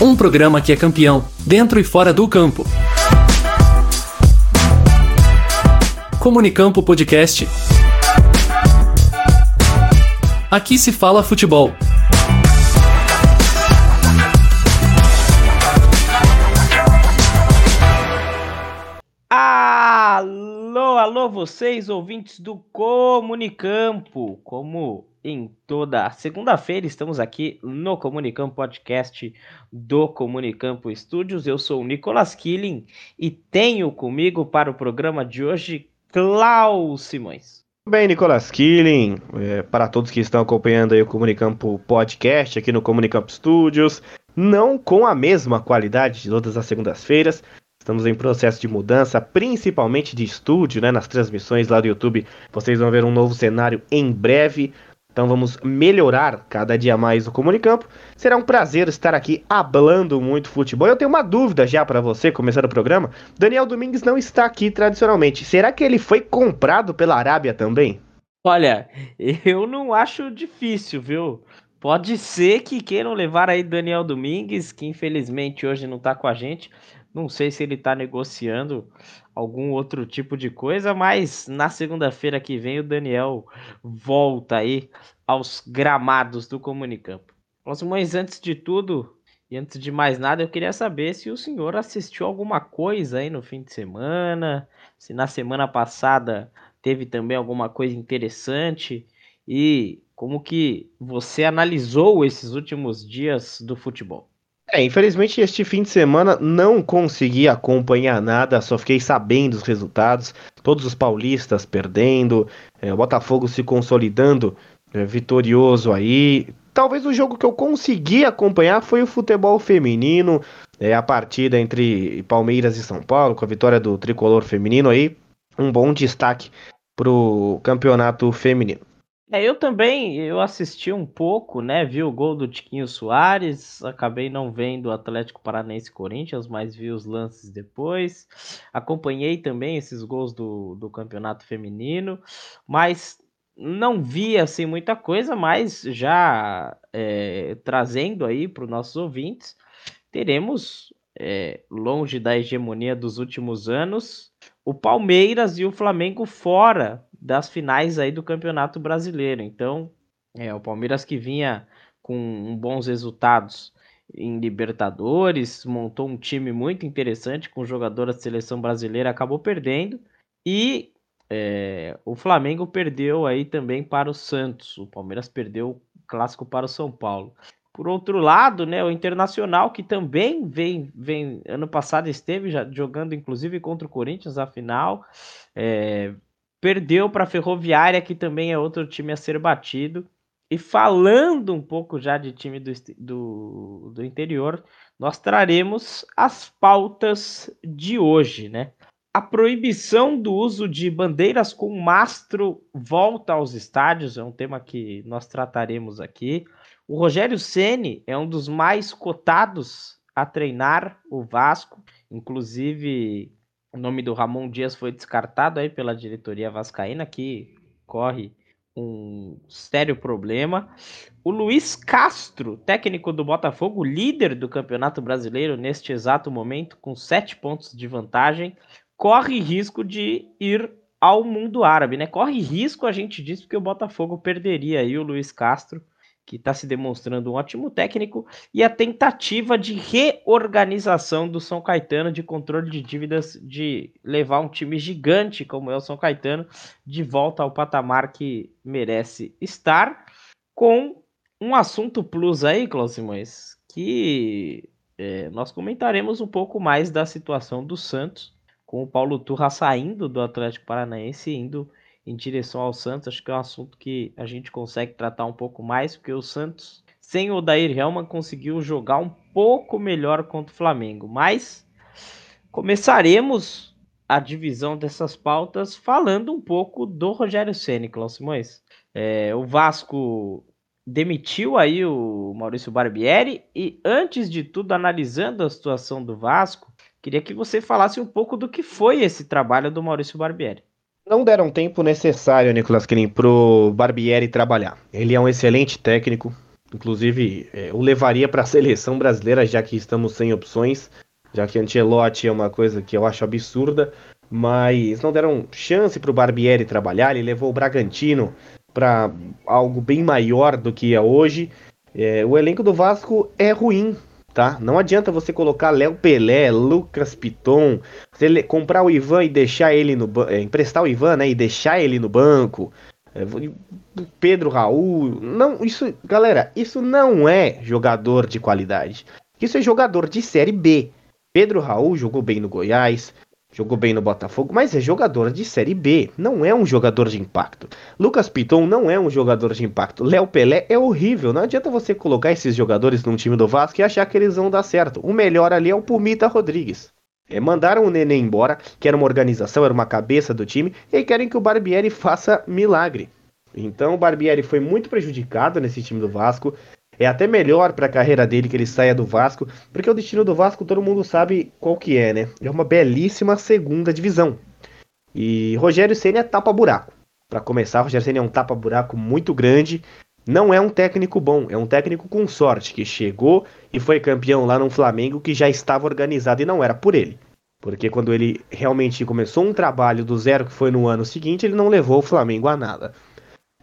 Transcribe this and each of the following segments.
Um programa que é campeão, dentro e fora do campo. Comunicampo Podcast. Aqui se fala futebol. Alô, alô, vocês ouvintes do Comunicampo. Como em toda segunda-feira estamos aqui no Comunicampo Podcast do Comunicampo Estúdios. Eu sou o Nicolas Killing e tenho comigo para o programa de hoje Klaus Simões. Bem, Nicolas Killing, é, para todos que estão acompanhando aí o Comunicampo Podcast aqui no Comunicampo Studios, não com a mesma qualidade de todas as segundas-feiras, Estamos em processo de mudança, principalmente de estúdio, né? Nas transmissões lá do YouTube, vocês vão ver um novo cenário em breve. Então vamos melhorar cada dia mais o Comunicampo. Será um prazer estar aqui hablando muito futebol. Eu tenho uma dúvida já para você, começando o programa. Daniel Domingues não está aqui tradicionalmente. Será que ele foi comprado pela Arábia também? Olha, eu não acho difícil, viu? Pode ser que queiram levar aí Daniel Domingues, que infelizmente hoje não está com a gente. Não sei se ele está negociando algum outro tipo de coisa, mas na segunda-feira que vem o Daniel volta aí aos gramados do Comunicampo. Mas antes de tudo e antes de mais nada, eu queria saber se o senhor assistiu alguma coisa aí no fim de semana, se na semana passada teve também alguma coisa interessante e como que você analisou esses últimos dias do futebol. É, infelizmente este fim de semana não consegui acompanhar nada, só fiquei sabendo os resultados. Todos os paulistas perdendo, é, o Botafogo se consolidando é, vitorioso aí. Talvez o jogo que eu consegui acompanhar foi o futebol feminino, é, a partida entre Palmeiras e São Paulo, com a vitória do tricolor feminino aí. Um bom destaque para o campeonato feminino. É, eu também, eu assisti um pouco, né? Vi o gol do Tiquinho Soares, acabei não vendo o Atlético Paranaense Corinthians, mas vi os lances depois. Acompanhei também esses gols do, do campeonato feminino, mas não vi assim muita coisa, mas já é, trazendo aí para os nossos ouvintes, teremos é, longe da hegemonia dos últimos anos, o Palmeiras e o Flamengo fora das finais aí do Campeonato Brasileiro. Então, é, o Palmeiras que vinha com bons resultados em Libertadores, montou um time muito interessante com jogadoras da seleção brasileira, acabou perdendo e é, o Flamengo perdeu aí também para o Santos. O Palmeiras perdeu o clássico para o São Paulo. Por outro lado, né, o Internacional, que também vem, vem ano passado esteve já jogando, inclusive, contra o Corinthians a final, é, perdeu para a Ferroviária, que também é outro time a ser batido. E falando um pouco já de time do, do, do interior, nós traremos as pautas de hoje, né? A proibição do uso de bandeiras com mastro volta aos estádios, é um tema que nós trataremos aqui. O Rogério Ceni é um dos mais cotados a treinar o Vasco, inclusive o nome do Ramon Dias foi descartado aí pela diretoria vascaína que corre um sério problema. O Luiz Castro, técnico do Botafogo, líder do Campeonato Brasileiro neste exato momento, com sete pontos de vantagem, corre risco de ir ao mundo árabe, né? Corre risco, a gente diz, porque o Botafogo perderia aí o Luiz Castro que está se demonstrando um ótimo técnico, e a tentativa de reorganização do São Caetano de controle de dívidas, de levar um time gigante como é o São Caetano de volta ao patamar que merece estar, com um assunto plus aí, Cláudio Simões, que é, nós comentaremos um pouco mais da situação do Santos, com o Paulo Turra saindo do Atlético Paranaense e indo em direção ao Santos. Acho que é um assunto que a gente consegue tratar um pouco mais, porque o Santos, sem o Dair Helman, conseguiu jogar um pouco melhor contra o Flamengo. Mas começaremos a divisão dessas pautas falando um pouco do Rogério Ceni, Cláudio Simões. É, o Vasco demitiu aí o Maurício Barbieri e antes de tudo analisando a situação do Vasco, queria que você falasse um pouco do que foi esse trabalho do Maurício Barbieri não deram tempo necessário, Nicolas Klein, pro Barbieri trabalhar. Ele é um excelente técnico, Inclusive, é, o levaria para a seleção brasileira, já que estamos sem opções, já que Ancelotti é uma coisa que eu acho absurda, mas não deram chance para o Barbieri trabalhar. Ele levou o Bragantino para algo bem maior do que é hoje. É, o elenco do Vasco é ruim, tá? Não adianta você colocar Léo Pelé, Lucas Piton, você comprar o Ivan e deixar ele no é, emprestar o Ivan, né, e deixar ele no banco. É, Pedro Raul, não, isso, galera, isso não é jogador de qualidade. Isso é jogador de série B. Pedro Raul jogou bem no Goiás, Jogou bem no Botafogo, mas é jogador de Série B, não é um jogador de impacto. Lucas Piton não é um jogador de impacto. Léo Pelé é horrível, não adianta você colocar esses jogadores num time do Vasco e achar que eles vão dar certo. O melhor ali é o Pumita Rodrigues. É, mandaram o Nenê embora, que era uma organização, era uma cabeça do time, e querem que o Barbieri faça milagre. Então o Barbieri foi muito prejudicado nesse time do Vasco. É até melhor para a carreira dele que ele saia do Vasco, porque o destino do Vasco todo mundo sabe qual que é, né? É uma belíssima segunda divisão. E Rogério Ceni é tapa-buraco. Para começar, Rogério Ceni é um tapa-buraco muito grande. Não é um técnico bom, é um técnico com sorte que chegou e foi campeão lá no Flamengo que já estava organizado e não era por ele. Porque quando ele realmente começou um trabalho do zero que foi no ano seguinte, ele não levou o Flamengo a nada.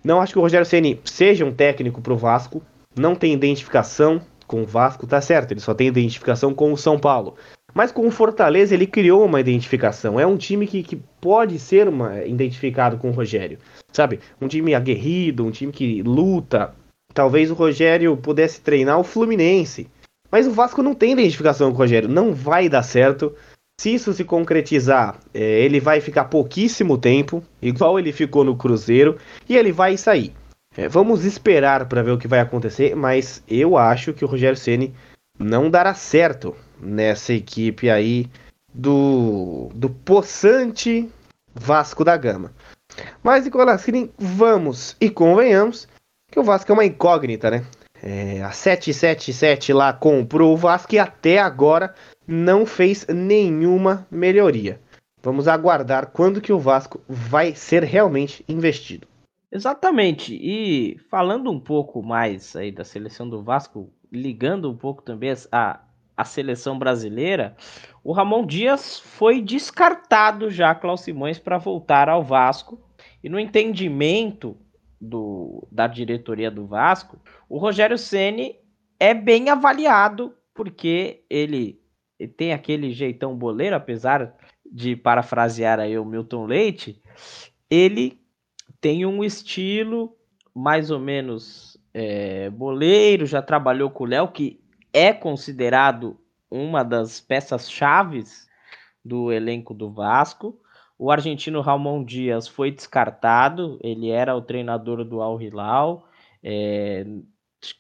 Não acho que o Rogério Ceni seja um técnico pro Vasco, não tem identificação com o Vasco, tá certo, ele só tem identificação com o São Paulo. Mas com o Fortaleza ele criou uma identificação. É um time que, que pode ser uma, identificado com o Rogério. Sabe? Um time aguerrido, um time que luta. Talvez o Rogério pudesse treinar o Fluminense. Mas o Vasco não tem identificação com o Rogério. Não vai dar certo. Se isso se concretizar, é, ele vai ficar pouquíssimo tempo, igual ele ficou no Cruzeiro, e ele vai sair. É, vamos esperar para ver o que vai acontecer, mas eu acho que o Rogério Ceni não dará certo nessa equipe aí do do possante Vasco da Gama. Mas Nicolas Cini, vamos e convenhamos que o Vasco é uma incógnita, né? É, a 777 lá comprou o Vasco e até agora não fez nenhuma melhoria. Vamos aguardar quando que o Vasco vai ser realmente investido. Exatamente. E falando um pouco mais aí da seleção do Vasco, ligando um pouco também a, a seleção brasileira, o Ramon Dias foi descartado já, Klaus Simões, para voltar ao Vasco. E no entendimento do, da diretoria do Vasco, o Rogério Ceni é bem avaliado porque ele, ele tem aquele jeitão boleiro, apesar de parafrasear aí o Milton Leite, ele tem um estilo mais ou menos é, boleiro, já trabalhou com o Léo, que é considerado uma das peças chaves do elenco do Vasco. O argentino Ramon Dias foi descartado, ele era o treinador do Al Hilal, é,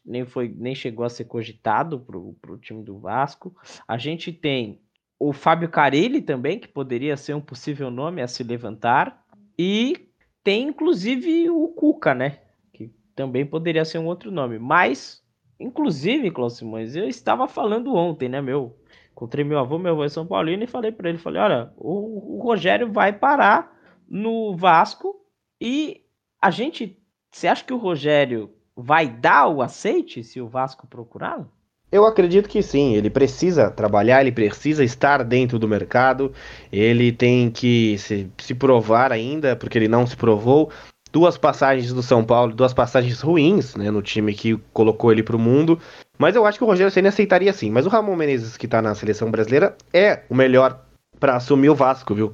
nem, foi, nem chegou a ser cogitado para o time do Vasco. A gente tem o Fábio Carilli também, que poderia ser um possível nome a se levantar. E tem inclusive o Cuca, né? Que também poderia ser um outro nome. Mas, inclusive, Cláudio Simões, eu estava falando ontem, né, meu? Encontrei meu avô, meu avô é São Paulino, e falei para ele, falei, olha, o, o Rogério vai parar no Vasco e a gente. Você acha que o Rogério vai dar o aceite se o Vasco procurá-lo? Eu acredito que sim, ele precisa trabalhar, ele precisa estar dentro do mercado, ele tem que se, se provar ainda, porque ele não se provou. Duas passagens do São Paulo, duas passagens ruins né, no time que colocou ele para o mundo. Mas eu acho que o Rogério Senna aceitaria sim. Mas o Ramon Menezes, que está na seleção brasileira, é o melhor para assumir o Vasco, viu?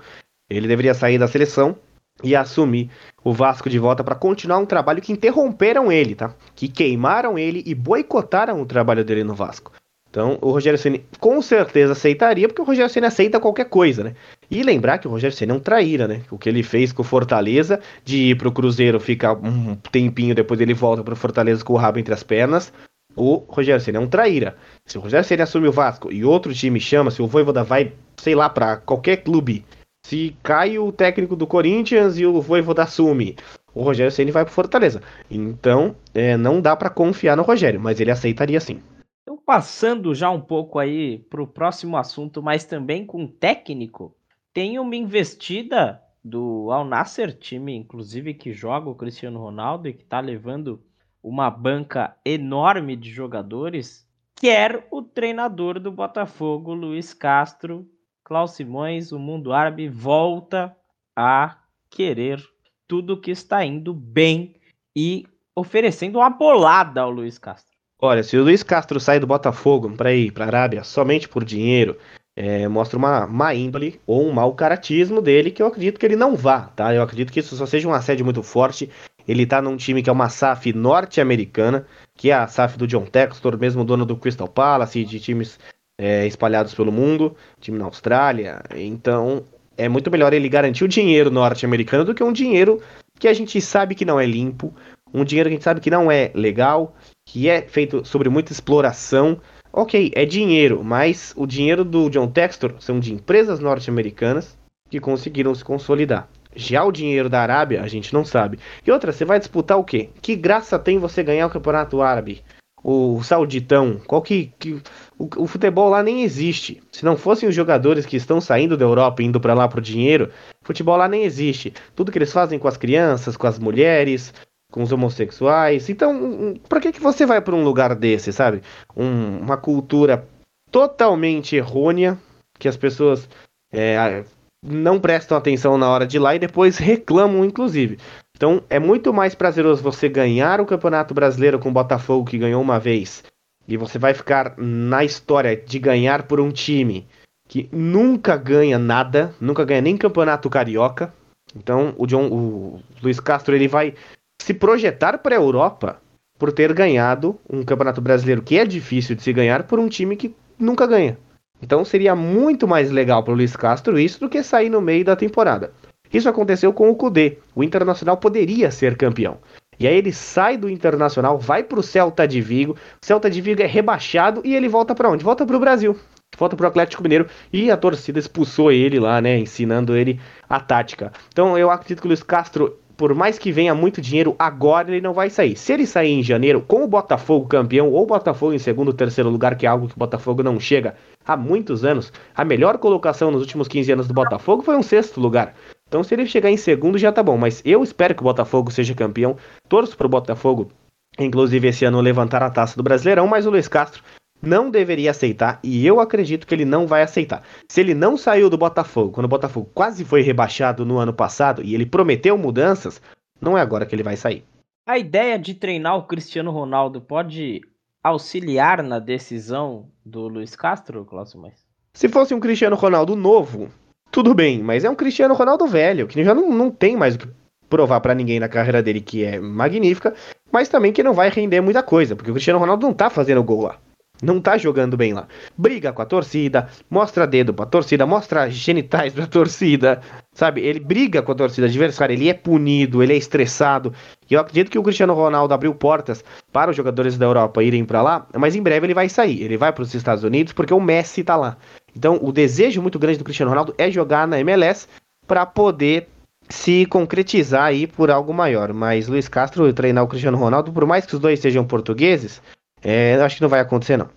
Ele deveria sair da seleção e assumir o Vasco de volta para continuar um trabalho que interromperam ele, tá? Que queimaram ele e boicotaram o trabalho dele no Vasco. Então, o Rogério Ceni com certeza aceitaria, porque o Rogério Ceni aceita qualquer coisa, né? E lembrar que o Rogério Ceni é um traíra, né? O que ele fez com o Fortaleza, de ir pro Cruzeiro, ficar um tempinho, depois ele volta pro Fortaleza com o rabo entre as pernas. O Rogério Ceni é um traíra. Se o Rogério Ceni assume o Vasco e outro time chama, se o Voivoda vai, sei lá, para qualquer clube se cai o técnico do Corinthians e o Voivoda assume, o Rogério Ceni vai pro Fortaleza. Então, é, não dá para confiar no Rogério, mas ele aceitaria sim. Então, passando já um pouco aí pro próximo assunto, mas também com técnico, tem uma investida do Al Nasser, time inclusive que joga o Cristiano Ronaldo e que tá levando uma banca enorme de jogadores, quer o treinador do Botafogo, Luiz Castro, Klaus Simões, o mundo árabe volta a querer tudo que está indo bem e oferecendo uma bolada ao Luiz Castro. Olha, se o Luiz Castro sair do Botafogo para ir para a Arábia somente por dinheiro, é, mostra uma má índole ou um mau caratismo dele, que eu acredito que ele não vá, tá? Eu acredito que isso só seja um assédio muito forte. Ele tá num time que é uma SAF norte-americana, que é a SAF do John Textor, mesmo dono do Crystal Palace, de times é, espalhados pelo mundo, time na Austrália. Então, é muito melhor ele garantir o dinheiro norte-americano do que um dinheiro que a gente sabe que não é limpo, um dinheiro que a gente sabe que não é legal, que é feito sobre muita exploração. Ok, é dinheiro, mas o dinheiro do John Textor são de empresas norte-americanas que conseguiram se consolidar. Já o dinheiro da Arábia, a gente não sabe. E outra, você vai disputar o quê? Que graça tem você ganhar o campeonato árabe? O sauditão? Qual que. que o, o, futebol lá nem existe. Se não fossem os jogadores que estão saindo da Europa e indo para lá pro dinheiro, futebol lá nem existe. Tudo que eles fazem com as crianças, com as mulheres, com os homossexuais. Então, por que, que você vai para um lugar desse, sabe? Um, uma cultura totalmente errônea, que as pessoas é, não prestam atenção na hora de ir lá e depois reclamam, inclusive. Então, é muito mais prazeroso você ganhar o Campeonato Brasileiro com o Botafogo, que ganhou uma vez, e você vai ficar na história de ganhar por um time que nunca ganha nada, nunca ganha nem Campeonato Carioca. Então, o, John, o Luiz Castro ele vai se projetar para a Europa por ter ganhado um Campeonato Brasileiro que é difícil de se ganhar por um time que nunca ganha. Então seria muito mais legal para o Luiz Castro isso do que sair no meio da temporada. Isso aconteceu com o Cudê. O Internacional poderia ser campeão. E aí ele sai do Internacional, vai para o Celta de Vigo. O Celta de Vigo é rebaixado e ele volta para onde? Volta para o Brasil. Volta para o Atlético Mineiro e a torcida expulsou ele lá, né? Ensinando ele a tática. Então eu acredito que o Luiz Castro por mais que venha muito dinheiro, agora ele não vai sair. Se ele sair em janeiro com o Botafogo campeão ou o Botafogo em segundo ou terceiro lugar, que é algo que o Botafogo não chega há muitos anos, a melhor colocação nos últimos 15 anos do Botafogo foi um sexto lugar. Então, se ele chegar em segundo, já tá bom. Mas eu espero que o Botafogo seja campeão. Torço pro Botafogo, inclusive esse ano, levantar a taça do Brasileirão. Mas o Luiz Castro não deveria aceitar e eu acredito que ele não vai aceitar. Se ele não saiu do Botafogo, quando o Botafogo quase foi rebaixado no ano passado e ele prometeu mudanças, não é agora que ele vai sair. A ideia de treinar o Cristiano Ronaldo pode auxiliar na decisão do Luiz Castro, Cláudio Mais? Se fosse um Cristiano Ronaldo novo, tudo bem, mas é um Cristiano Ronaldo velho, que já não, não tem mais o que provar para ninguém na carreira dele que é magnífica, mas também que não vai render muita coisa, porque o Cristiano Ronaldo não tá fazendo gol lá não tá jogando bem lá. Briga com a torcida, mostra dedo pra torcida, mostra genitais pra torcida, sabe? Ele briga com a torcida adversária, ele é punido, ele é estressado. E eu acredito que o Cristiano Ronaldo abriu portas para os jogadores da Europa irem para lá, mas em breve ele vai sair. Ele vai para os Estados Unidos porque o Messi tá lá. Então, o desejo muito grande do Cristiano Ronaldo é jogar na MLS para poder se concretizar aí por algo maior. Mas Luiz Castro treinar o Cristiano Ronaldo, por mais que os dois sejam portugueses, é, acho que não vai acontecer, não.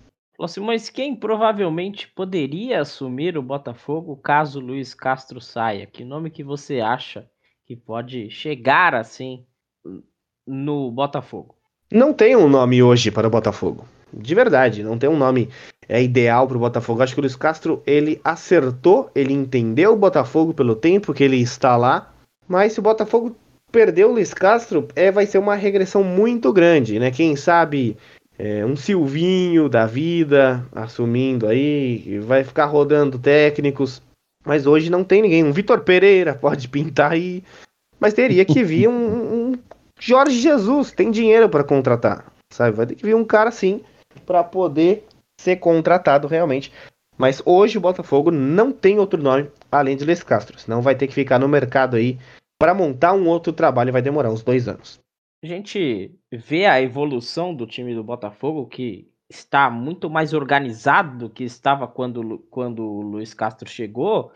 Mas quem provavelmente poderia assumir o Botafogo caso Luiz Castro saia? Que nome que você acha que pode chegar assim no Botafogo? Não tem um nome hoje para o Botafogo. De verdade, não tem um nome é, ideal para o Botafogo. Acho que o Luiz Castro ele acertou, ele entendeu o Botafogo pelo tempo que ele está lá. Mas se o Botafogo perder o Luiz Castro, é, vai ser uma regressão muito grande, né? Quem sabe é, um Silvinho da vida assumindo aí, vai ficar rodando técnicos, mas hoje não tem ninguém. Um Vitor Pereira pode pintar aí, mas teria que vir um, um Jorge Jesus, tem dinheiro para contratar, sabe? Vai ter que vir um cara assim para poder ser contratado realmente. Mas hoje o Botafogo não tem outro nome além de Les Castro, senão vai ter que ficar no mercado aí para montar um outro trabalho vai demorar uns dois anos a gente vê a evolução do time do Botafogo, que está muito mais organizado do que estava quando, quando o Luiz Castro chegou,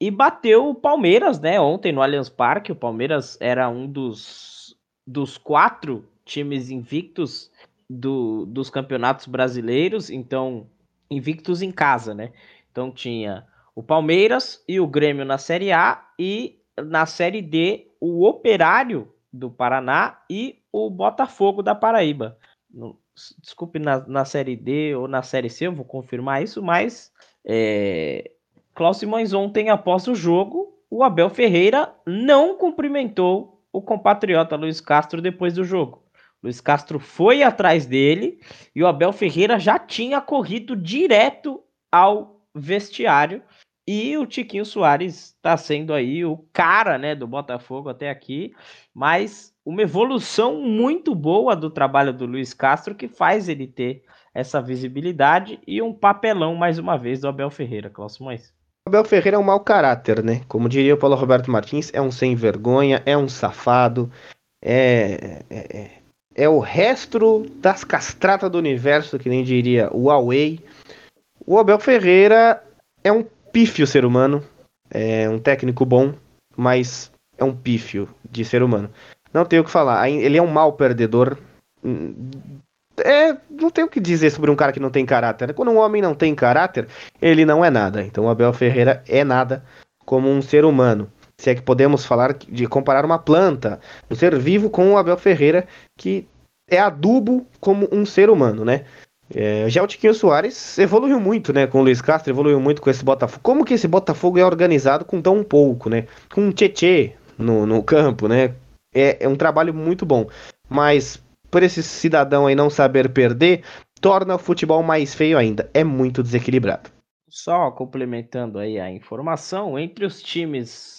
e bateu o Palmeiras, né? Ontem no Allianz Parque, o Palmeiras era um dos, dos quatro times invictos do, dos campeonatos brasileiros, então invictos em casa, né? Então tinha o Palmeiras e o Grêmio na Série A e na Série D o Operário do Paraná e o Botafogo da Paraíba. Desculpe, na, na Série D ou na Série C, eu vou confirmar isso, mas é, Klaus Simões ontem, após o jogo, o Abel Ferreira não cumprimentou o compatriota Luiz Castro depois do jogo. Luiz Castro foi atrás dele e o Abel Ferreira já tinha corrido direto ao vestiário. E o Tiquinho Soares está sendo aí o cara né, do Botafogo até aqui, mas uma evolução muito boa do trabalho do Luiz Castro que faz ele ter essa visibilidade e um papelão mais uma vez do Abel Ferreira, Cláudio Mois. Abel Ferreira é um mau caráter, né? Como diria o Paulo Roberto Martins, é um sem vergonha, é um safado, é, é, é o resto das castratas do universo, que nem diria o Huawei. O Abel Ferreira é um pífio ser humano, é um técnico bom, mas é um pífio de ser humano. Não tenho o que falar, ele é um mau perdedor. É, não tenho o que dizer sobre um cara que não tem caráter. Quando um homem não tem caráter, ele não é nada. Então o Abel Ferreira é nada como um ser humano se é que podemos falar de comparar uma planta, um ser vivo com o Abel Ferreira, que é adubo como um ser humano, né? É, já o Tiquinho Soares evoluiu muito, né? Com o Luiz Castro, evoluiu muito com esse Botafogo. Como que esse Botafogo é organizado com tão pouco, né? Com um Tietê no, no campo, né? É, é um trabalho muito bom. Mas por esse cidadão aí não saber perder, torna o futebol mais feio ainda. É muito desequilibrado. Só complementando aí a informação, entre os times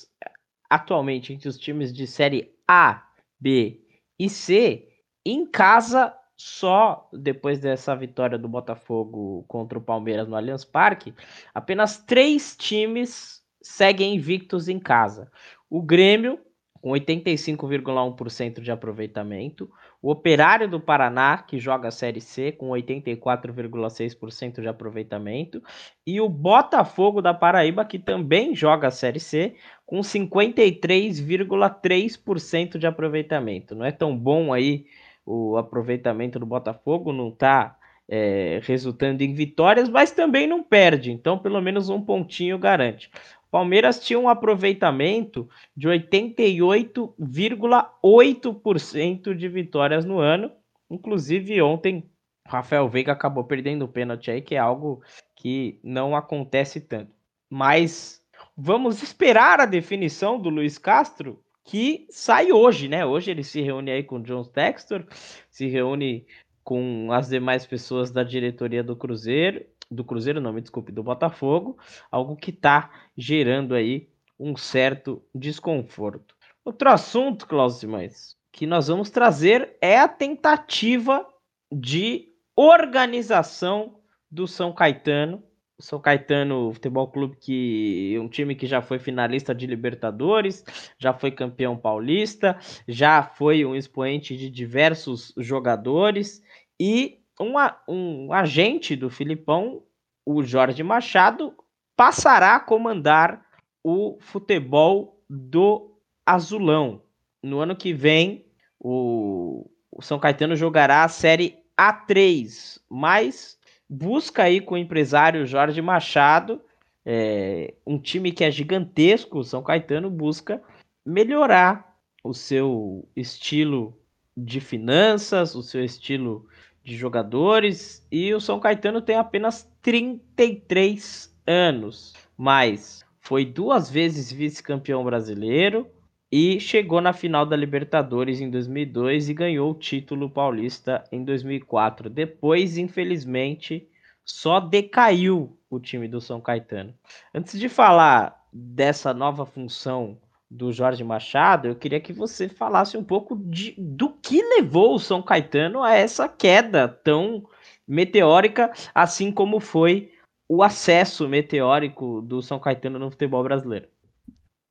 atualmente entre os times de série A, B e C, em casa só depois dessa vitória do Botafogo contra o Palmeiras no Allianz Parque, apenas três times seguem invictos em casa. O Grêmio, com 85,1% de aproveitamento, o Operário do Paraná, que joga a Série C, com 84,6% de aproveitamento, e o Botafogo da Paraíba, que também joga a Série C, com 53,3% de aproveitamento. Não é tão bom aí o aproveitamento do Botafogo, não está é, resultando em vitórias, mas também não perde, então pelo menos um pontinho garante. Palmeiras tinha um aproveitamento de 88,8% de vitórias no ano. Inclusive, ontem, Rafael Veiga acabou perdendo o pênalti aí, que é algo que não acontece tanto. Mas vamos esperar a definição do Luiz Castro, que sai hoje, né? Hoje ele se reúne aí com o John Textor, se reúne com as demais pessoas da diretoria do Cruzeiro do Cruzeiro, não, me desculpe, do Botafogo, algo que está gerando aí um certo desconforto. Outro assunto, Klaus Simões, que nós vamos trazer é a tentativa de organização do São Caetano. O São Caetano Futebol Clube, que é um time que já foi finalista de Libertadores, já foi campeão paulista, já foi um expoente de diversos jogadores e um, um agente do Filipão, o Jorge Machado, passará a comandar o futebol do Azulão. No ano que vem, o, o São Caetano jogará a Série A3, mas busca aí com o empresário Jorge Machado, é, um time que é gigantesco, o São Caetano busca melhorar o seu estilo de finanças, o seu estilo de jogadores e o São Caetano tem apenas 33 anos, mas foi duas vezes vice-campeão brasileiro e chegou na final da Libertadores em 2002 e ganhou o título paulista em 2004. Depois, infelizmente, só decaiu o time do São Caetano. Antes de falar dessa nova função do Jorge Machado, eu queria que você falasse um pouco de, do que levou o São Caetano a essa queda tão meteórica, assim como foi o acesso meteórico do São Caetano no futebol brasileiro.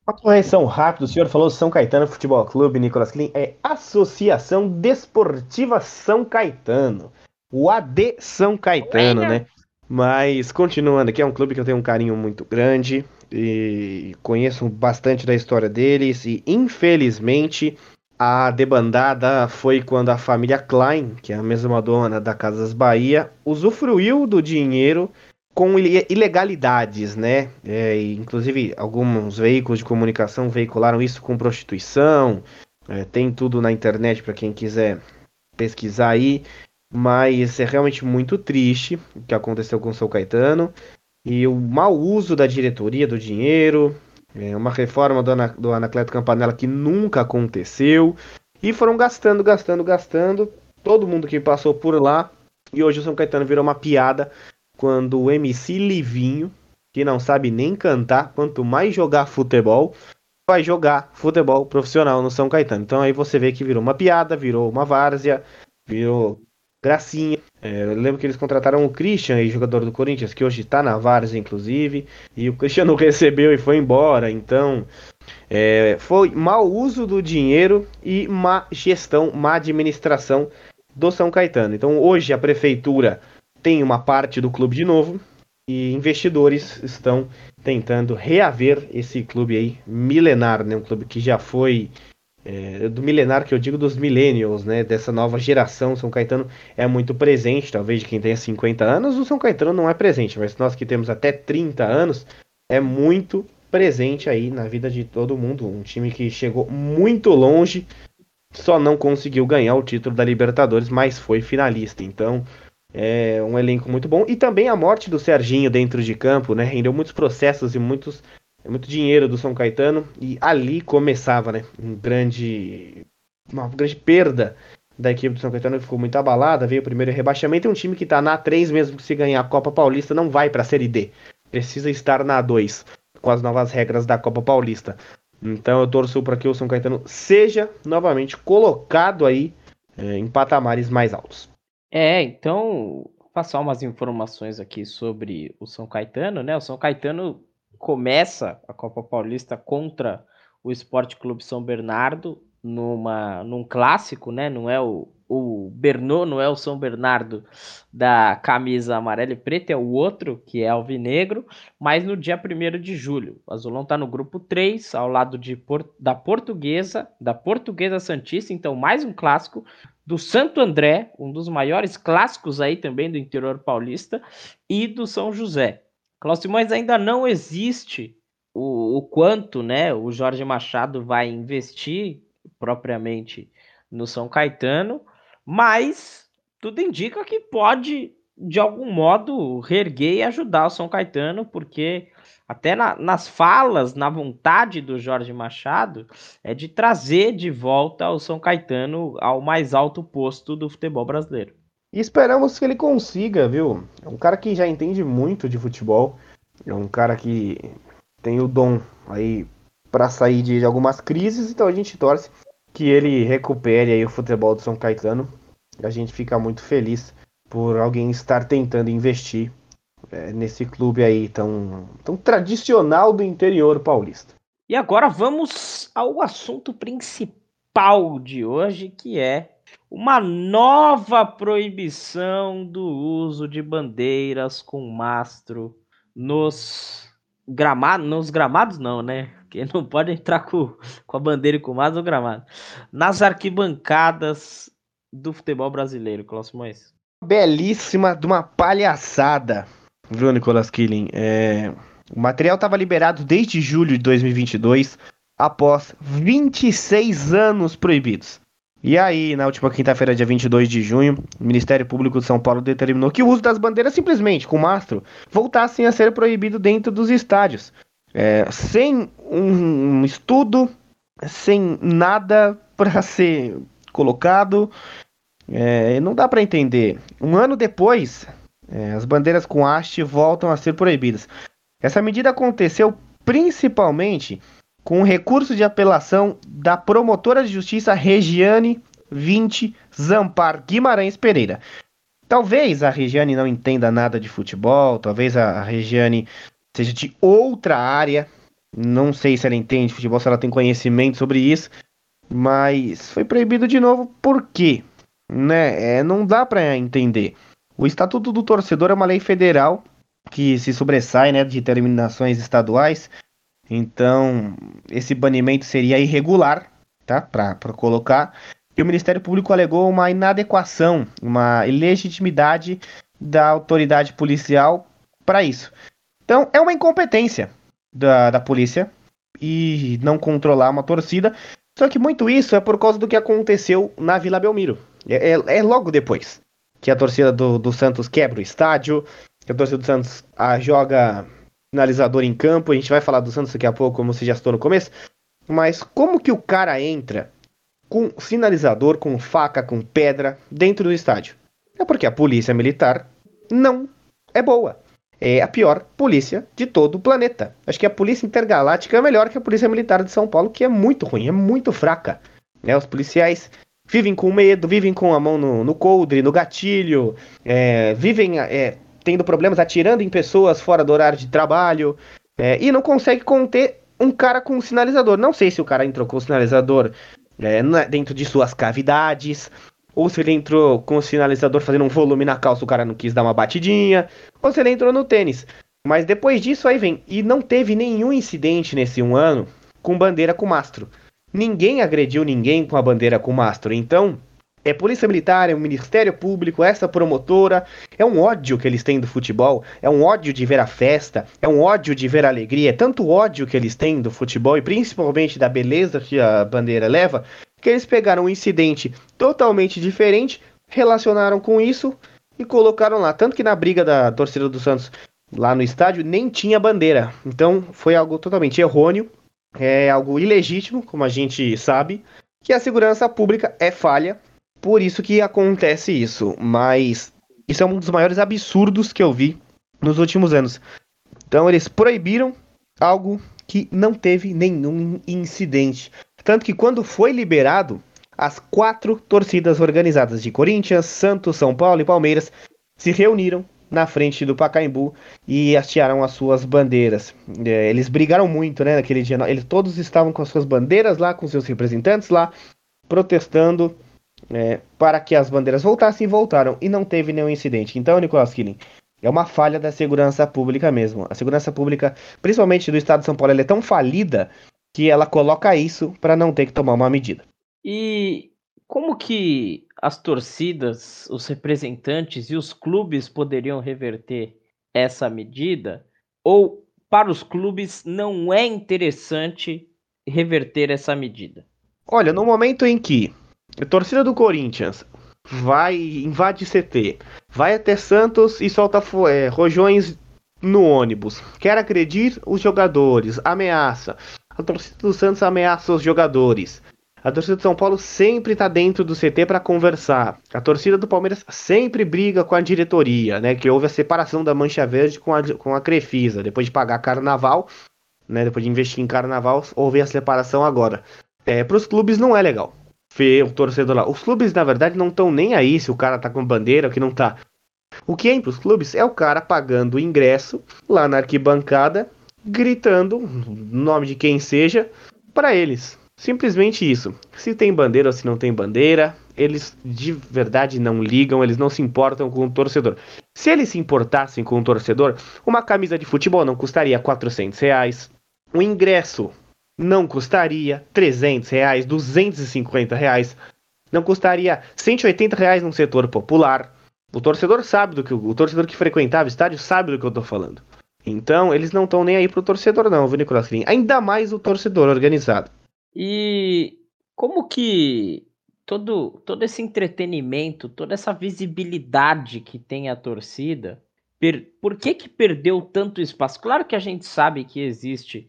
Uma correção rápida, o senhor falou São Caetano Futebol Clube, Nicolas Klein, é Associação Desportiva São Caetano. O AD São Caetano, né? Mas continuando aqui, é um clube que eu tenho um carinho muito grande e conheço bastante da história deles e infelizmente a debandada foi quando a família Klein, que é a mesma dona da Casas Bahia, usufruiu do dinheiro com ilegalidades, né? É, inclusive alguns veículos de comunicação veicularam isso com prostituição, É, tem tudo na internet para quem quiser pesquisar aí. Mas é realmente muito triste o que aconteceu com o São Caetano. E o mau uso da diretoria do dinheiro. É uma reforma do, Ana, do Anacleto Campanella que nunca aconteceu. E foram gastando, gastando, gastando. Todo mundo que passou por lá. E hoje o São Caetano virou uma piada quando o MC Livinho, que não sabe nem cantar, quanto mais jogar futebol, vai jogar futebol profissional no São Caetano. Então aí você vê que virou uma piada, virou uma várzea, virou gracinha. É, eu lembro que eles contrataram o Christian, jogador do Corinthians, que hoje está na várzea, inclusive, e o Christian não recebeu e foi embora. Então, é, foi mau uso do dinheiro e má gestão, má administração do São Caetano. Então, hoje a prefeitura tem uma parte do clube de novo e investidores estão tentando reaver esse clube aí milenar, né? Um clube que já foi é, do milenar que eu digo dos millennials, né? Dessa nova geração, São Caetano é muito presente, talvez de quem tenha 50 anos, o São Caetano não é presente, mas nós que temos até 30 anos, é muito presente aí na vida de todo mundo. Um time que chegou muito longe, só não conseguiu ganhar o título da Libertadores, mas foi finalista. Então, é um elenco muito bom. E também a morte do Serginho dentro de campo, né? Rendeu muitos processos e muitos muito dinheiro do São Caetano e ali começava, né, um grande uma grande perda da equipe do São Caetano ficou muito abalada, veio o primeiro rebaixamento e um time que está na A3 mesmo que se ganhar a Copa Paulista não vai para a Série D. Precisa estar na A2 com as novas regras da Copa Paulista. Então eu torço para que o São Caetano seja novamente colocado aí é, em patamares mais altos. É, então passar umas informações aqui sobre o São Caetano, né? O São Caetano começa a Copa Paulista contra o Esporte Clube São Bernardo numa num clássico, né? Não é o o Bernô, não é o São Bernardo da camisa amarela e preta, é o outro, que é alvinegro, mas no dia 1 de julho. O Azulão está no grupo 3, ao lado de, da Portuguesa, da Portuguesa Santista, então mais um clássico, do Santo André, um dos maiores clássicos aí também do interior paulista, e do São José. Klaus Simões ainda não existe o, o quanto né, o Jorge Machado vai investir propriamente no São Caetano, mas tudo indica que pode, de algum modo, reerguer e ajudar o São Caetano, porque até na, nas falas, na vontade do Jorge Machado, é de trazer de volta o São Caetano ao mais alto posto do futebol brasileiro. E esperamos que ele consiga, viu? É um cara que já entende muito de futebol. É um cara que tem o dom aí para sair de, algumas crises, então a gente torce que ele recupere aí o futebol do São Caetano. A gente fica muito feliz por alguém estar tentando investir é, nesse clube aí tão, tão tradicional do interior paulista. E agora vamos ao assunto principal de hoje, que é uma nova proibição do uso de bandeiras com mastro nos gramados, nos gramados não, né? Porque não pode entrar com, com a bandeira e com o mastro no gramado. Nas arquibancadas do futebol brasileiro, Cláudio Mois. Belíssima de uma palhaçada, viu, Nicolas Killing? É... O material estava liberado desde julho de 2022, após 26 anos proibidos. E aí, na última quinta-feira, dia 22 de junho, o Ministério Público de São Paulo determinou que o uso das bandeiras simplesmente com mastro voltassem a ser proibido dentro dos estádios, é, sem um, estudo, sem nada para ser colocado. É, não dá para entender. Um ano depois, é, as bandeiras com haste voltam a ser proibidas. Essa medida aconteceu principalmente com recurso de apelação da promotora de justiça Regiane 20 Zampar Guimarães Pereira. Talvez a Regiane não entenda nada de futebol, talvez a Regiane seja de outra área, não sei se ela entende futebol, se ela tem conhecimento sobre isso, mas foi proibido de novo por quê? Né? É, não dá para entender. O Estatuto do Torcedor é uma lei federal que se sobressai né, de determinações estaduais então, esse banimento seria irregular, tá? Para colocar. E o Ministério Público alegou uma inadequação, uma ilegitimidade da autoridade policial para isso. Então, é uma incompetência da, da polícia e não controlar uma torcida. Só que muito isso é por causa do que aconteceu na Vila Belmiro. É, é, é logo depois que a torcida do, do Santos quebra o estádio, que a torcida do Santos a, joga finalizador em campo. A gente vai falar do Santos daqui a pouco, como você já citou no começo. Mas como que o cara entra com sinalizador, com faca, com pedra dentro do estádio? É porque a polícia militar não é boa. É a pior polícia de todo o planeta. Acho que a polícia intergaláctica é melhor que a polícia militar de São Paulo, que é muito ruim, é muito fraca. Né? Os policiais vivem com medo, vivem com a mão no, no coldre, no gatilho, é, vivem é, tendo problemas atirando em pessoas fora do horário de trabalho é, e não consegue conter um cara com um sinalizador. Não sei se o cara entrou com o sinalizador é, dentro de suas cavidades, ou se ele entrou com o sinalizador fazendo um volume na calça, o cara não quis dar uma batidinha, ou se ele entrou no tênis. Mas depois disso aí vem. E não teve nenhum incidente nesse um ano com bandeira com mastro. Ninguém agrediu ninguém com a bandeira com mastro. Então, é polícia militar, é o Ministério Público, essa promotora. É um ódio que eles têm do futebol, é um ódio de ver a festa, é um ódio de ver a alegria. É tanto ódio que eles têm do futebol e principalmente da beleza que a bandeira leva, que eles pegaram um incidente totalmente diferente, relacionaram com isso e colocaram lá. Tanto que na briga da torcida do Santos lá no estádio nem tinha bandeira. Então foi algo totalmente errôneo, é algo ilegítimo, como a gente sabe, que a segurança pública é falha. Por isso que acontece isso. Mas isso é um dos maiores absurdos que eu vi nos últimos anos. Então eles proibiram algo que não teve nenhum incidente. Tanto que quando foi liberado, as quatro torcidas organizadas de Corinthians, Santos, São Paulo e Palmeiras se reuniram na frente do Pacaembu e hastearam as suas bandeiras. É, eles brigaram muito, né, naquele dia. Eles todos estavam com as suas bandeiras lá, com seus representantes lá, protestando é, para que as bandeiras voltassem e voltaram. E não teve nenhum incidente. Então, Nicolas Killing, é uma falha da segurança pública mesmo. A segurança pública, principalmente do estado de São Paulo, é tão falida que ela coloca isso para não ter que tomar uma medida. E como que as torcidas, os representantes e os clubes poderiam reverter essa medida? Ou para os clubes não é interessante reverter essa medida? Olha, no momento em que torcida do Corinthians vai invade CT, vai até Santos e solta é, rojões no ônibus, quer agredir os jogadores, ameaça, a torcida do Santos ameaça os jogadores. A torcida do São Paulo sempre está dentro do CT para conversar. A torcida do Palmeiras sempre briga com a diretoria, né? Que houve a separação da Mancha Verde com a, com a Crefisa. Depois de pagar carnaval, né? Depois de investir em carnaval, houve a separação agora. É, para os clubes não é legal ver o torcedor lá. Os clubes, na verdade, não estão nem aí se o cara tá com bandeira ou que não tá. O que é para os clubes é o cara pagando o ingresso lá na arquibancada gritando nome de quem seja para eles. Simplesmente isso. Se tem bandeira ou se não tem bandeira, eles de verdade não ligam, eles não se importam com o torcedor. Se eles se importassem com o torcedor, uma camisa de futebol não custaria 400 reais. O ingresso não custaria 300 reais, 250 reais. Não custaria 180 reais num setor popular. O torcedor sabe do que o torcedor que frequentava o estádio sabe do que eu tô falando. Então, eles não estão nem aí pro torcedor, não, viu, Nicolas Clean? Ainda mais o torcedor organizado. E como que todo, todo esse entretenimento, toda essa visibilidade que tem a torcida, per, por que que perdeu tanto espaço? Claro que a gente sabe que existe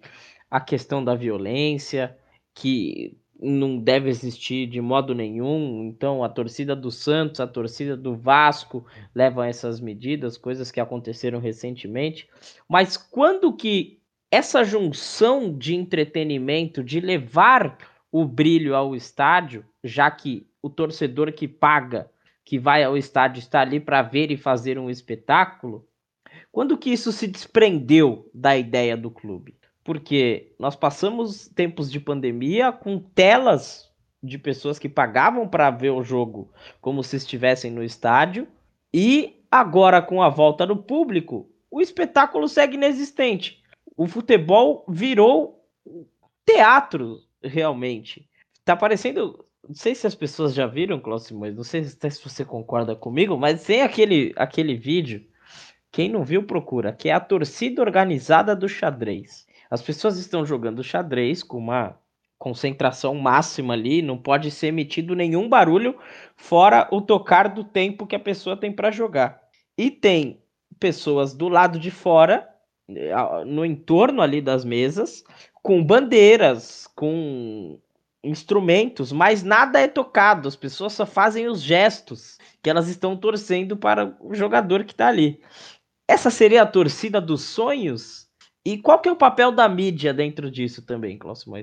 a questão da violência, que não deve existir de modo nenhum. Então, a torcida do Santos, a torcida do Vasco levam essas medidas, coisas que aconteceram recentemente. Mas quando que essa junção de entretenimento, de levar o brilho ao estádio, já que o torcedor que paga, que vai ao estádio, está ali para ver e fazer um espetáculo, quando que isso se desprendeu da ideia do clube? Porque nós passamos tempos de pandemia com telas de pessoas que pagavam para ver o jogo como se estivessem no estádio, e agora com a volta do público, o espetáculo segue inexistente. O futebol virou teatro, realmente. Tá parecendo. Não sei se as pessoas já viram, Cláudio Simões, não sei se você concorda comigo, mas tem aquele, aquele vídeo. Quem não viu, procura, que é a torcida organizada do xadrez. As pessoas estão jogando xadrez com uma concentração máxima ali, não pode ser emitido nenhum barulho fora o tocar do tempo que a pessoa tem para jogar. E tem pessoas do lado de fora, eh, no entorno ali das mesas, com bandeiras, com instrumentos, mas nada é tocado, as pessoas só fazem os gestos que elas estão torcendo para o jogador que está ali. Essa seria a torcida dos sonhos? E qual que é o papel da mídia dentro disso também, Cláudio?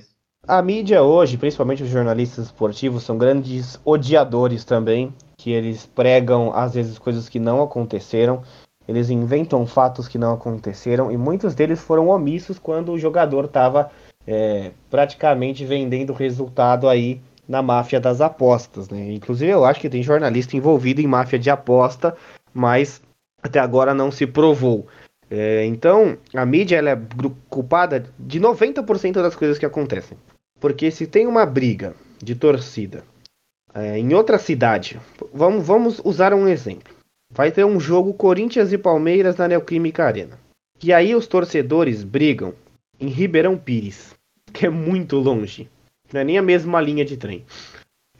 A mídia hoje, principalmente os jornalistas esportivos, são grandes odiadores também, que eles pregam às vezes coisas que não aconteceram, eles inventam fatos que não aconteceram e muitos deles foram omissos quando o jogador estava é, praticamente vendendo resultado aí na máfia das apostas, né? Inclusive eu acho que tem jornalista envolvido em máfia de aposta, mas até agora não se provou. É, então a mídia ela é culpada de 90% das coisas que acontecem, porque se tem uma briga de torcida é, em outra cidade, vamos, vamos usar um exemplo. Vai ter um jogo Corinthians e Palmeiras na Neoquímica Arena. E aí os torcedores brigam em Ribeirão Pires, que é muito longe. Não é nem a mesma linha de trem.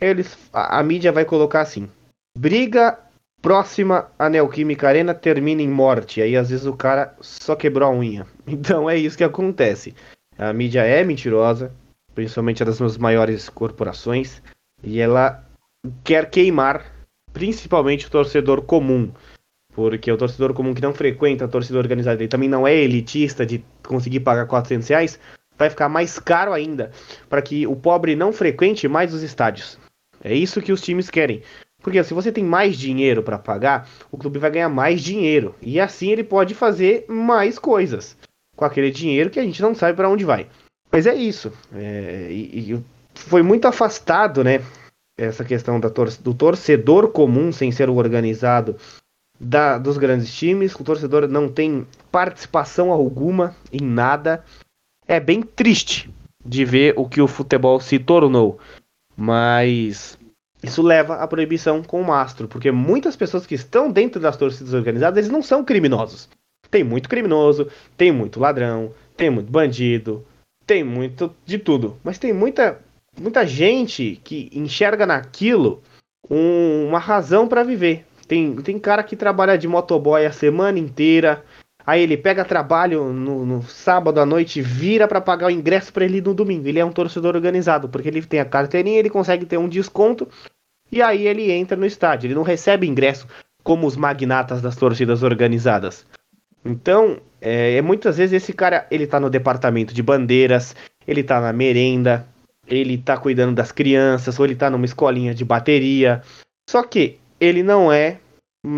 Eles, a, a mídia vai colocar assim: briga próxima à Neoquímica Arena termina em morte. Aí às vezes o cara só quebrou a unha. Então é isso que acontece. A mídia é mentirosa, principalmente a das maiores corporações, e ela quer queimar principalmente o torcedor comum. Porque o torcedor comum que não frequenta a torcida organizada e também não é elitista de conseguir pagar 400 reais, vai ficar mais caro ainda para que o pobre não frequente mais os estádios. É isso que os times querem. Porque se você tem mais dinheiro para pagar, o clube vai ganhar mais dinheiro. E assim ele pode fazer mais coisas com aquele dinheiro que a gente não sabe para onde vai. Mas é isso. É, e, e foi muito afastado, né? Essa questão tor do torcedor comum sem ser o organizado da, dos grandes times. O torcedor não tem participação alguma em nada é bem triste de ver o que o futebol se tornou. Mas isso leva à proibição com o mastro, porque muitas pessoas que estão dentro das torcidas organizadas, eles não são criminosos. Tem muito criminoso, tem muito ladrão, tem muito bandido, tem muito de tudo. Mas tem muita, muita gente que enxerga naquilo um, uma razão para viver. Tem, tem cara que trabalha de motoboy a semana inteira, Aí ele pega trabalho no, no sábado à noite, vira para pagar o ingresso para ele no domingo. Ele é um torcedor organizado, porque ele tem a carteirinha, ele consegue ter um desconto e aí ele entra no estádio. Ele não recebe ingresso como os magnatas das torcidas organizadas. Então, é, é muitas vezes esse cara, ele tá no departamento de bandeiras, ele tá na merenda, ele tá cuidando das crianças, ou ele tá numa escolinha de bateria. Só que ele não é,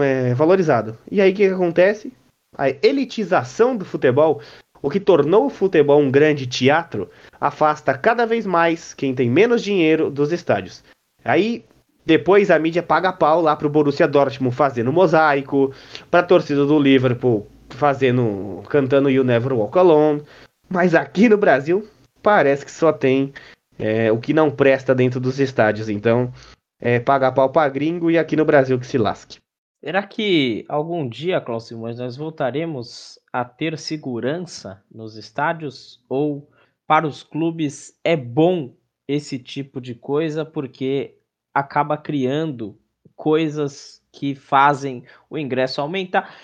é valorizado. E aí o que, que acontece? a elitização do futebol, o que tornou o futebol um grande teatro, afasta cada vez mais quem tem menos dinheiro dos estádios. Aí depois a mídia paga pau lá pro Borussia Dortmund fazendo mosaico, pra torcida do Liverpool fazendo cantando You Never Walk Alone. Mas aqui no Brasil parece que só tem é, o que não presta dentro dos estádios. Então é paga pau pra gringo e aqui no Brasil que se lasque. Será que algum dia, Klaus Simões, nós voltaremos a ter segurança nos estádios? Ou para os clubes é bom esse tipo de coisa porque acaba criando coisas que fazem o ingresso aumentar?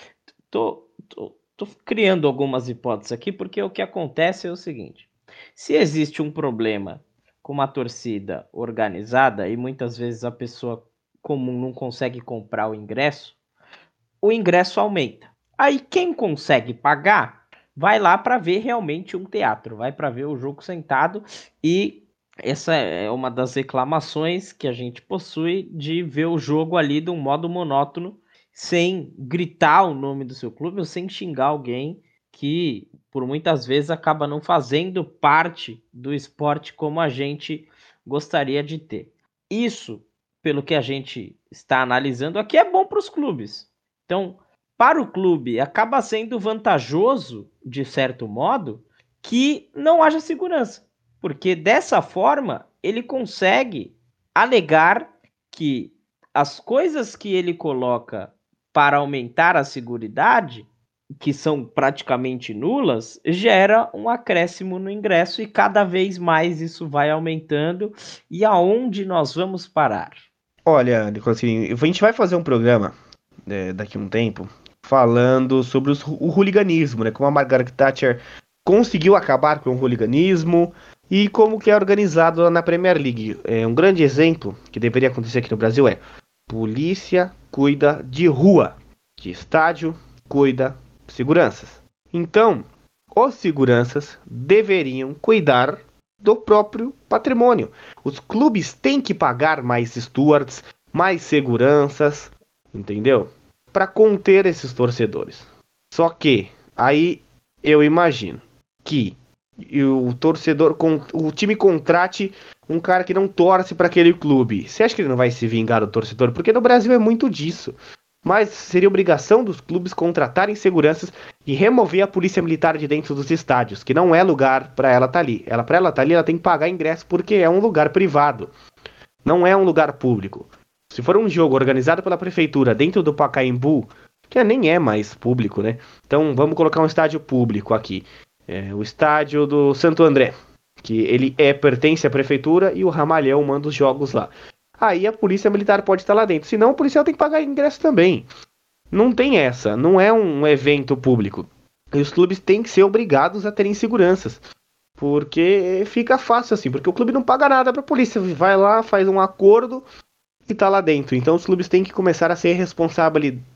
Tô, tô, tô criando algumas hipóteses aqui porque o que acontece é o seguinte: se existe um problema com uma torcida organizada e muitas vezes a pessoa comum não consegue comprar o ingresso, o ingresso aumenta. Aí quem consegue pagar vai lá para ver realmente um teatro, vai para ver o jogo sentado e essa é uma das reclamações que a gente possui de ver o jogo ali de um modo monótono, sem gritar o nome do seu clube ou sem xingar alguém que por muitas vezes acaba não fazendo parte do esporte como a gente gostaria de ter. Isso pelo que a gente está analisando aqui, é bom para os clubes. Então, para o clube, acaba sendo vantajoso, de certo modo, que não haja segurança. Porque dessa forma, ele consegue alegar que as coisas que ele coloca para aumentar a segurança que são praticamente nulas, gera um acréscimo no ingresso e cada vez mais isso vai aumentando. E aonde nós vamos parar? Olha, Nicolasini, a gente vai fazer um programa é, daqui a um tempo falando sobre os, o hooliganismo, né? Como a Margaret Thatcher conseguiu acabar com o hooliganismo e como que é organizado na Premier League. É, um grande exemplo que deveria acontecer aqui no Brasil é polícia cuida de rua, de estádio cuida seguranças. Então, os seguranças deveriam cuidar do próprio patrimônio. Os clubes têm que pagar mais stewards, mais seguranças, entendeu? Para conter esses torcedores. Só que aí eu imagino que o torcedor, o time contrate um cara que não torce para aquele clube. Você acha que ele não vai se vingar do torcedor? Porque no Brasil é muito disso mas seria obrigação dos clubes contratarem seguranças e remover a polícia militar de dentro dos estádios, que não é lugar para ela estar tá ali. Ela para ela estar tá ali, ela tem que pagar ingresso porque é um lugar privado, não é um lugar público. Se for um jogo organizado pela prefeitura dentro do Pacaembu, que nem é mais público, né? Então vamos colocar um estádio público aqui, é, o estádio do Santo André, que ele é pertence à prefeitura e o Ramalhão manda os jogos lá aí a polícia militar pode estar lá dentro. Senão o policial tem que pagar ingresso também. Não tem essa, não é um evento público. E os clubes têm que ser obrigados a terem seguranças. Porque fica fácil assim, porque o clube não paga nada para a polícia, vai lá, faz um acordo e tá lá dentro. Então os clubes têm que começar a ser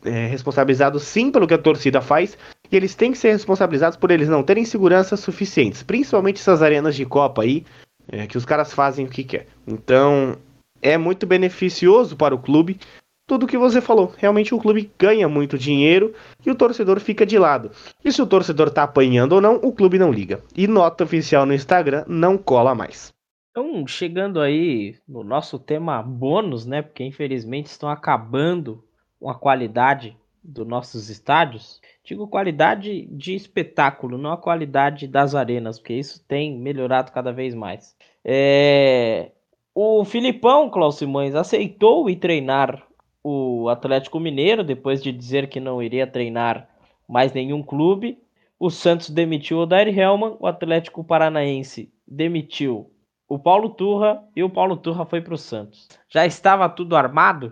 é, responsabilizados sim pelo que a torcida faz, e eles têm que ser responsabilizados por eles não terem segurança suficientes, principalmente essas arenas de Copa aí, é, que os caras fazem o que quer. Então é muito beneficioso para o clube. Tudo o que você falou, realmente o clube ganha muito dinheiro e o torcedor fica de lado. E se o torcedor tá apanhando ou não, o clube não liga. E nota oficial no Instagram não cola mais. Então, chegando aí no nosso tema bônus, né? Porque infelizmente estão acabando com a qualidade dos nossos estádios. Digo qualidade de espetáculo, não a qualidade das arenas, porque isso tem melhorado cada vez mais. É... O Filipão, Klaus Simões, aceitou ir treinar o Atlético Mineiro depois de dizer que não iria treinar mais nenhum clube. O Santos demitiu o Dair Helman, o Atlético Paranaense demitiu o Paulo Turra e o Paulo Turra foi para o Santos. Já estava tudo armado?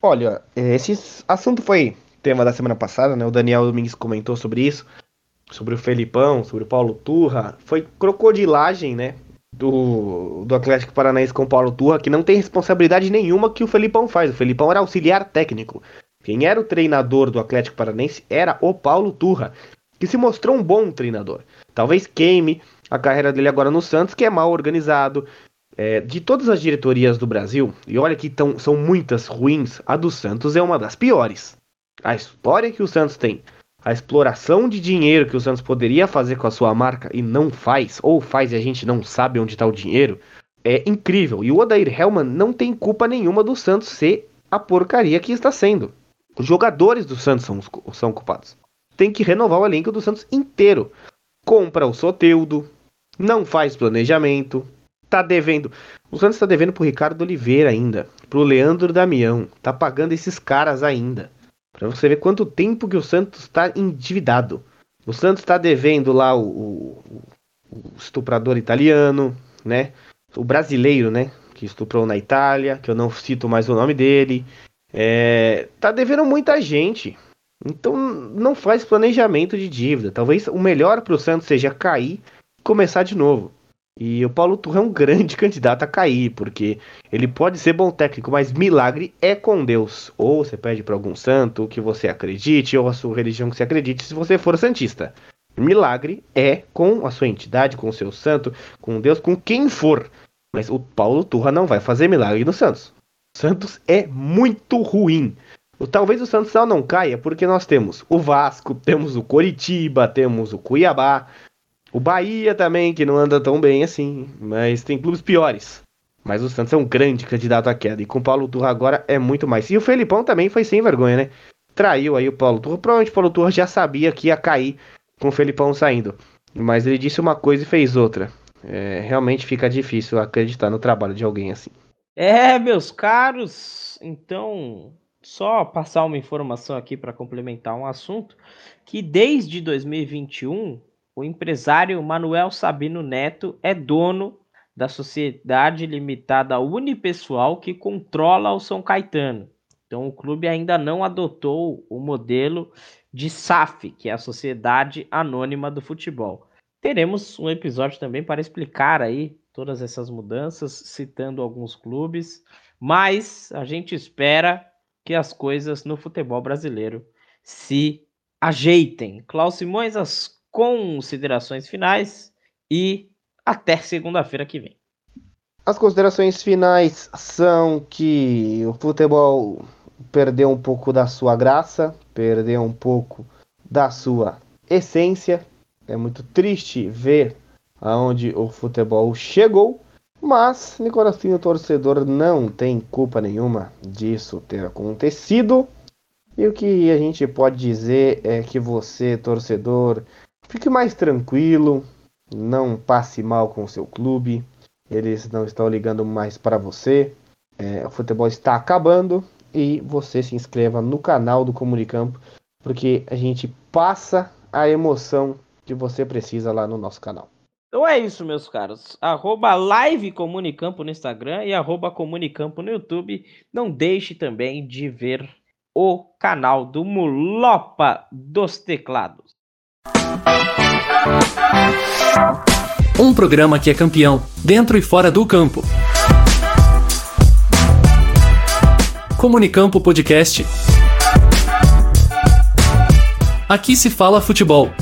Olha, esse assunto foi tema da semana passada, né? O Daniel Domingues comentou sobre isso, sobre o Felipão, sobre o Paulo Turra. Foi crocodilagem, né? do, do Atlético Paranaense com o Paulo Turra, que não tem responsabilidade nenhuma que o Felipão faz. O Felipão era auxiliar técnico. Quem era o treinador do Atlético Paranaense era o Paulo Turra, que se mostrou um bom treinador. Talvez queime a carreira dele agora no Santos, que é mal organizado. É, de todas as diretorias do Brasil, e olha que tão, são muitas ruins, a do Santos é uma das piores. A história que o Santos tem a exploração de dinheiro que o Santos poderia fazer com a sua marca e não faz, ou faz e a gente não sabe onde está o dinheiro, é incrível. E o Odair Hellman não tem culpa nenhuma do Santos ser a porcaria que está sendo. Os jogadores do Santos são, são culpados. Tem que renovar o elenco do Santos inteiro. Compra o Soteudo, não faz planejamento, tá devendo. O Santos está devendo pro Ricardo Oliveira ainda, pro Leandro Damião, tá pagando esses caras ainda. Para você ver quanto tempo que o Santos está endividado. O Santos está devendo lá o, o, o, estuprador italiano, né? O brasileiro, né? Que estuprou na Itália, que eu não cito mais o nome dele. É, tá devendo muita gente. Então não faz planejamento de dívida. Talvez o melhor para o Santos seja cair e começar de novo. E o Paulo Turra é um grande candidato a cair, porque ele pode ser bom técnico, mas milagre é com Deus. Ou você pede para algum santo que você acredite, ou a sua religião que você acredite, se você for santista. Milagre é com a sua entidade, com o seu santo, com Deus, com quem for. Mas o Paulo Turra não vai fazer milagre no Santos. Santos é muito ruim. Talvez o Santos não caia porque nós temos o Vasco, temos o Coritiba, temos o Cuiabá, o Bahia também, que não anda tão bem assim, mas tem clubes piores. Mas o Santos é um grande candidato à queda. E com o Paulo Turra agora é muito mais. E o Felipão também foi sem vergonha, né? Traiu aí o Paulo Turra. Provavelmente o Paulo Turra já sabia que ia cair com o Felipão saindo. Mas ele disse uma coisa e fez outra. É, realmente fica difícil acreditar no trabalho de alguém assim. É, meus caros. Então, só passar uma informação aqui para complementar um assunto, que desde 2021 o empresário Manuel Sabino Neto é dono da sociedade limitada unipessoal que controla o São Caetano. Então o clube ainda não adotou o modelo de SAF, que é a Sociedade Anônima do Futebol. Teremos um episódio também para explicar aí todas essas mudanças, citando alguns clubes, mas a gente espera que as coisas no futebol brasileiro se ajeitem. Klaus Simões, as considerações finais e até segunda-feira que vem. As considerações finais são que o futebol perdeu um pouco da sua graça, perdeu um pouco da sua essência. É muito triste ver aonde o futebol chegou, mas Nicolastinho torcedor não tem culpa nenhuma disso ter acontecido. E o que a gente pode dizer é que você, torcedor, fique mais tranquilo, não passe mal com o seu clube, eles não estão ligando mais para você. É, o futebol está acabando e você se inscreva no canal do Comunicampo, porque a gente passa a emoção que você precisa lá no nosso canal. Então é isso, meus caros. Arroba Live Comunicampo no Instagram e arroba Comunicampo no YouTube. Não deixe também de ver o canal do Mulopa dos Teclados. Um programa que é campeão, dentro e fora do campo. Comunicampo Podcast. Aqui se fala futebol.